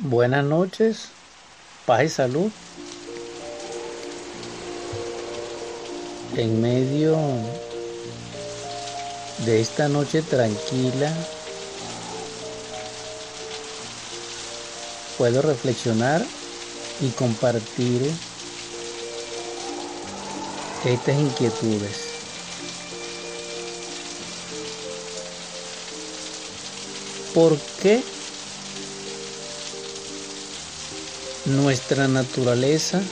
Buenas noches, paz y salud. En medio de esta noche tranquila, puedo reflexionar y compartir estas inquietudes. ¿Por qué nuestra naturaleza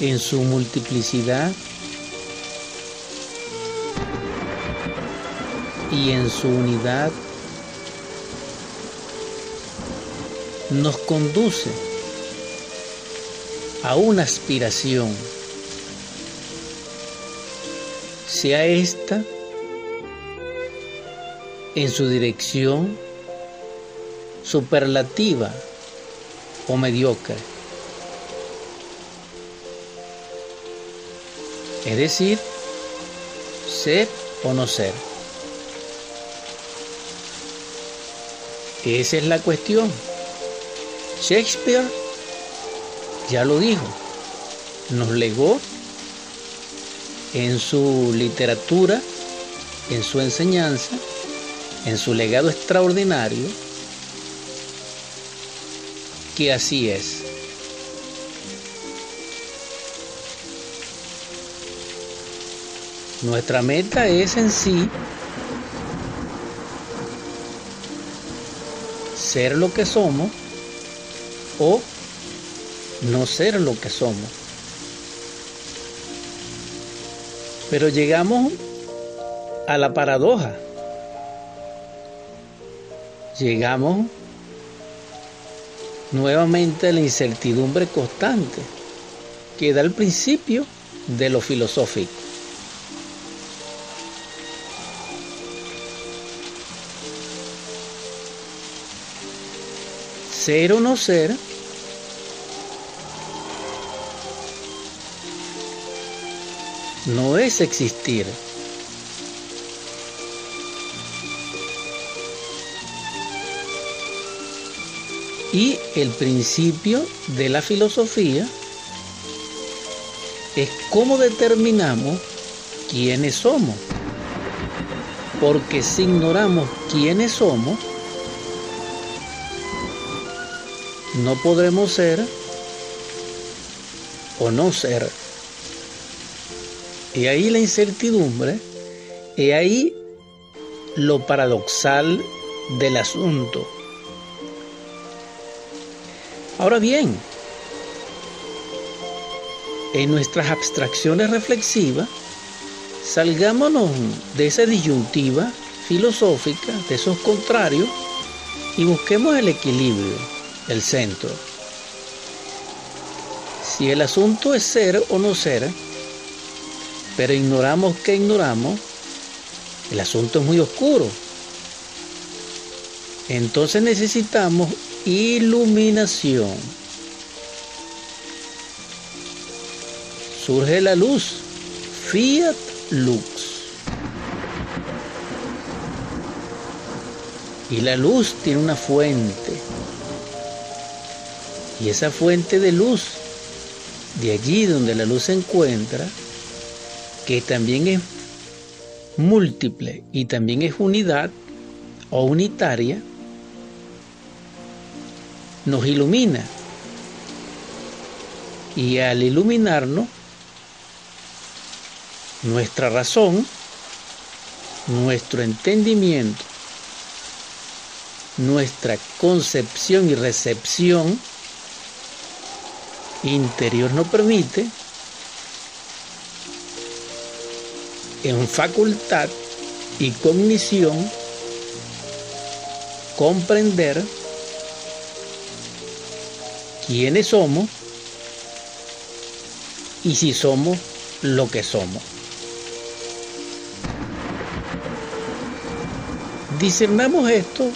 en su multiplicidad y en su unidad nos conduce a una aspiración, sea esta en su dirección superlativa o mediocre. Es decir, ser o no ser. Esa es la cuestión. Shakespeare ya lo dijo, nos legó en su literatura, en su enseñanza, en su legado extraordinario, que así es. Nuestra meta es en sí ser lo que somos o no ser lo que somos. Pero llegamos a la paradoja. Llegamos nuevamente la incertidumbre constante que da el principio de lo filosófico. Ser o no ser no es existir. Y el principio de la filosofía es cómo determinamos quiénes somos. Porque si ignoramos quiénes somos, no podremos ser o no ser. Y ahí la incertidumbre, y ahí lo paradoxal del asunto. Ahora bien, en nuestras abstracciones reflexivas, salgámonos de esa disyuntiva filosófica, de esos contrarios, y busquemos el equilibrio, el centro. Si el asunto es ser o no ser, pero ignoramos que ignoramos, el asunto es muy oscuro. Entonces necesitamos iluminación. Surge la luz, fiat lux. Y la luz tiene una fuente. Y esa fuente de luz, de allí donde la luz se encuentra, que también es múltiple y también es unidad o unitaria, nos ilumina. Y al iluminarnos, nuestra razón, nuestro entendimiento, nuestra concepción y recepción interior nos permite en facultad y cognición comprender quiénes somos y si somos lo que somos. Discernamos esto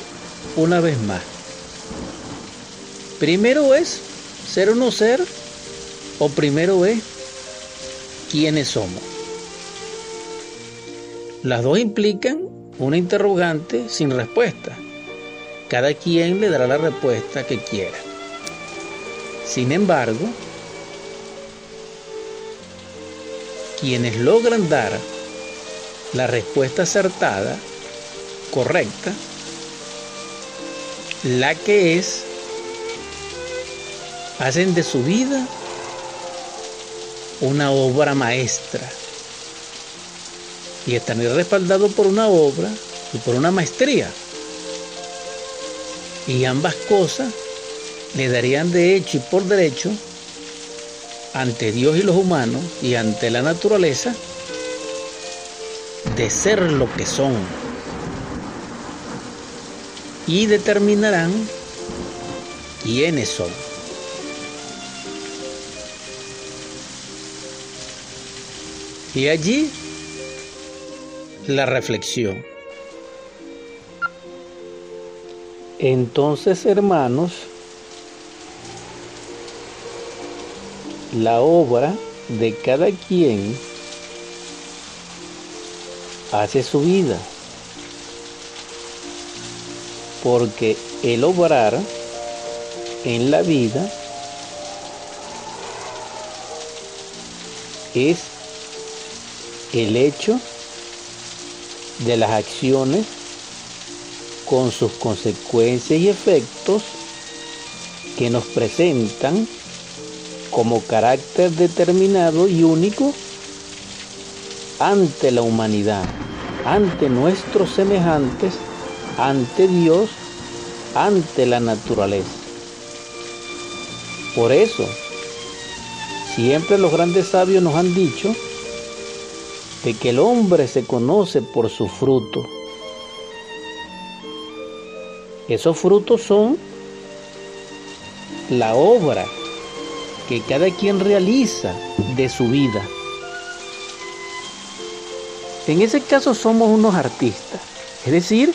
una vez más. Primero es ser o no ser, o primero es quiénes somos. Las dos implican una interrogante sin respuesta. cada quien le dará la respuesta que quiera. Sin embargo, quienes logran dar la respuesta acertada, correcta, la que es, hacen de su vida una obra maestra y están respaldados por una obra y por una maestría. Y ambas cosas le darían de hecho y por derecho ante Dios y los humanos y ante la naturaleza de ser lo que son y determinarán quiénes son. Y allí la reflexión. Entonces, hermanos, la obra de cada quien hace su vida, porque el obrar en la vida es el hecho de las acciones con sus consecuencias y efectos que nos presentan como carácter determinado y único ante la humanidad, ante nuestros semejantes, ante Dios, ante la naturaleza. Por eso, siempre los grandes sabios nos han dicho de que el hombre se conoce por su fruto. Esos frutos son la obra que cada quien realiza de su vida. En ese caso somos unos artistas, es decir,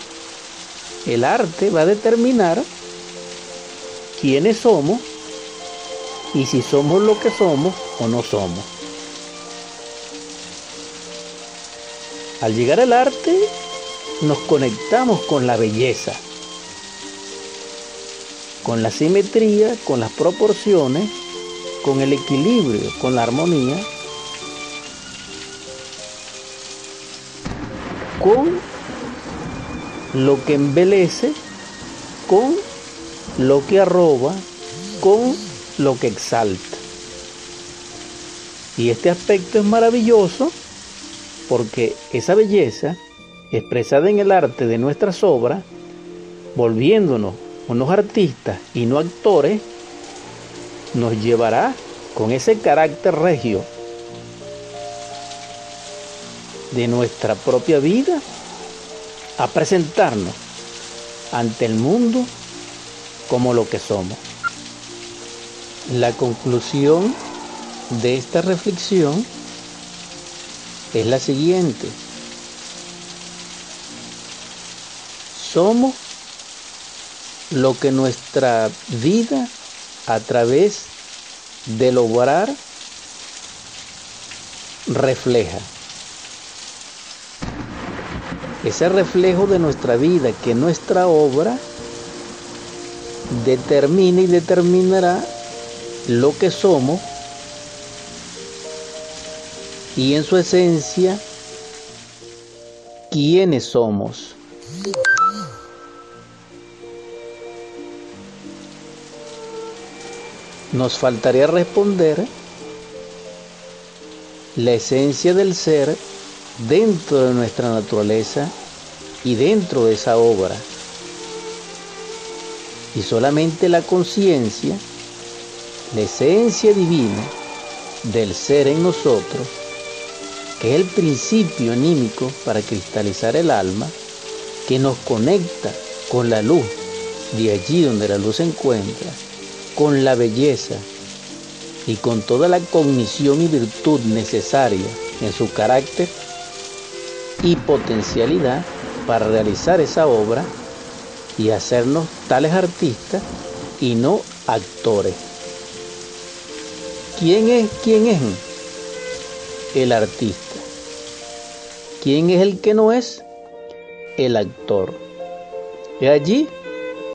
el arte va a determinar quiénes somos y si somos lo que somos o no somos. Al llegar al arte, nos conectamos con la belleza, con la simetría, con las proporciones, con el equilibrio, con la armonía, con lo que embelece, con lo que arroba, con lo que exalta. Y este aspecto es maravilloso porque esa belleza, expresada en el arte de nuestras obras, volviéndonos unos artistas y no actores, nos llevará con ese carácter regio de nuestra propia vida a presentarnos ante el mundo como lo que somos. La conclusión de esta reflexión es la siguiente. Somos lo que nuestra vida a través del obrar refleja. Ese reflejo de nuestra vida que nuestra obra determina y determinará lo que somos y en su esencia quiénes somos. Nos faltaría responder la esencia del ser dentro de nuestra naturaleza y dentro de esa obra. Y solamente la conciencia, la esencia divina del ser en nosotros, que es el principio anímico para cristalizar el alma, que nos conecta con la luz, de allí donde la luz se encuentra, con la belleza y con toda la cognición y virtud necesaria en su carácter y potencialidad para realizar esa obra y hacernos tales artistas y no actores. ¿Quién es? ¿Quién es? El artista. ¿Quién es el que no es? El actor. Y allí